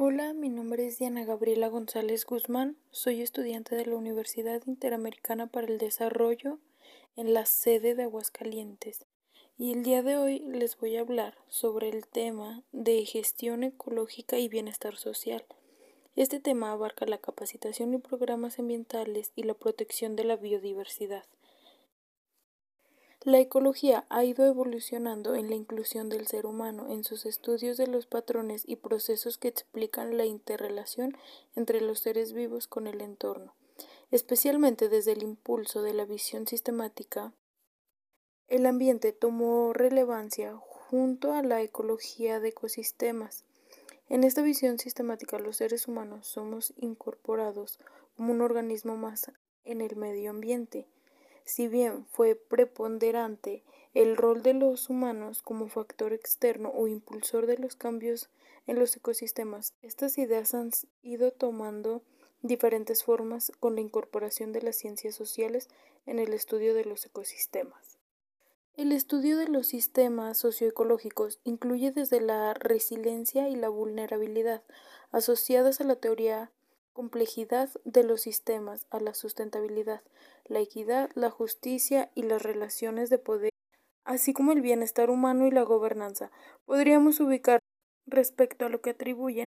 Hola, mi nombre es Diana Gabriela González Guzmán, soy estudiante de la Universidad Interamericana para el Desarrollo en la sede de Aguascalientes y el día de hoy les voy a hablar sobre el tema de gestión ecológica y bienestar social. Este tema abarca la capacitación y programas ambientales y la protección de la biodiversidad. La ecología ha ido evolucionando en la inclusión del ser humano en sus estudios de los patrones y procesos que explican la interrelación entre los seres vivos con el entorno, especialmente desde el impulso de la visión sistemática. El ambiente tomó relevancia junto a la ecología de ecosistemas. En esta visión sistemática los seres humanos somos incorporados como un organismo más en el medio ambiente si bien fue preponderante el rol de los humanos como factor externo o impulsor de los cambios en los ecosistemas, estas ideas han ido tomando diferentes formas con la incorporación de las ciencias sociales en el estudio de los ecosistemas. El estudio de los sistemas socioecológicos incluye desde la resiliencia y la vulnerabilidad asociadas a la teoría complejidad de los sistemas a la sustentabilidad, la equidad, la justicia y las relaciones de poder, así como el bienestar humano y la gobernanza. Podríamos ubicar respecto a lo que atribuyen.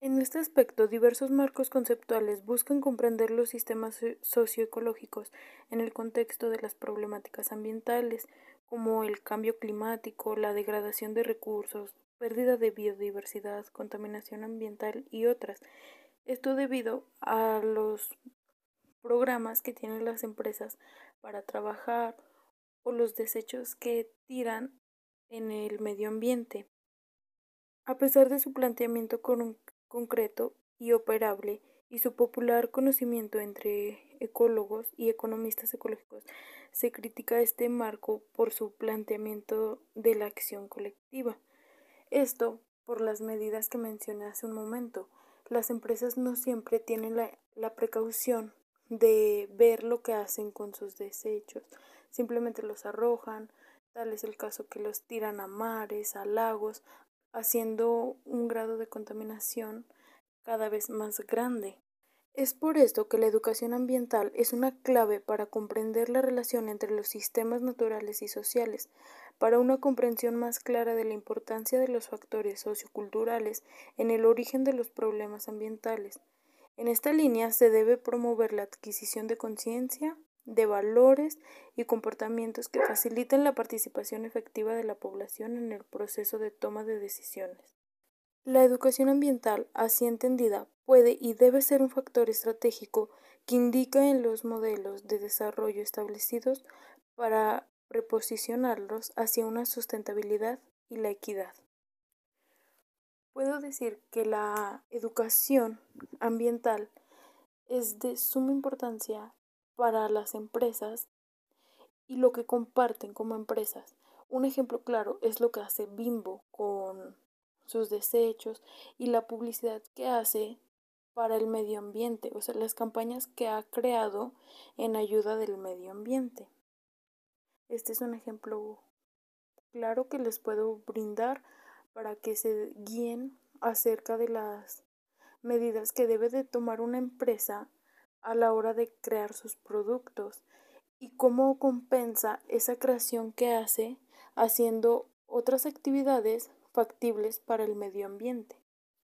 En este aspecto, diversos marcos conceptuales buscan comprender los sistemas socioecológicos en el contexto de las problemáticas ambientales, como el cambio climático, la degradación de recursos, pérdida de biodiversidad, contaminación ambiental y otras. Esto debido a los programas que tienen las empresas para trabajar o los desechos que tiran en el medio ambiente. A pesar de su planteamiento concreto y operable y su popular conocimiento entre ecólogos y economistas ecológicos, se critica este marco por su planteamiento de la acción colectiva. Esto por las medidas que mencioné hace un momento, las empresas no siempre tienen la, precaución de ver lo que hacen con sus desechos, simplemente los arrojan, tal es el caso que los tiran a mares, a lagos, haciendo un grado de contaminación cada vez más grande. Es por esto que la educación ambiental es una clave para comprender la relación entre los sistemas naturales y sociales, para una comprensión más clara de la importancia de los factores socioculturales en el origen de los problemas ambientales. En esta línea se debe promover la adquisición de conciencia, de valores y comportamientos que faciliten la participación efectiva de la población en el proceso de toma de decisiones. La educación ambiental, así entendida, puede y debe ser un factor estratégico que indica en los modelos de desarrollo establecidos para reposicionarlos hacia una sustentabilidad y la equidad. Puedo decir que la educación ambiental es de suma importancia para las empresas y lo que comparten como empresas. Un ejemplo claro es lo que hace Bimbo con sus desechos y la publicidad que hace para el medio ambiente, o sea, las campañas que ha creado en ayuda del medio ambiente. Este es un ejemplo claro que les puedo brindar para que se guíen acerca de las medidas que debe de tomar una empresa a la hora de crear sus productos y cómo compensa esa creación que hace haciendo otras actividades factibles para el medio ambiente.